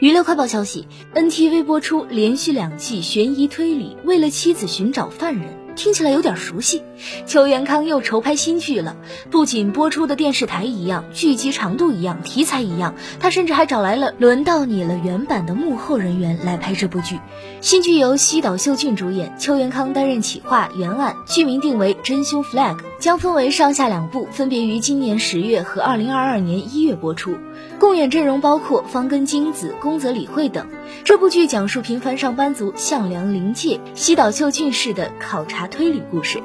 娱乐快报消息：NTV 播出连续两季悬疑推理，为了妻子寻找犯人，听起来有点熟悉。邱元康又筹拍新剧了，不仅播出的电视台一样，剧集长度一样，题材一样，他甚至还找来了《轮到你了》原版的幕后人员来拍这部剧。新剧由西岛秀俊主演，邱元康担任企划、原案，剧名定为《真凶 Flag》，将分为上下两部，分别于今年十月和二零二二年一月播出。共演阵容包括方根金子、宫泽理惠等。这部剧讲述平凡上班族向良临界西岛秀俊式的考察推理故事。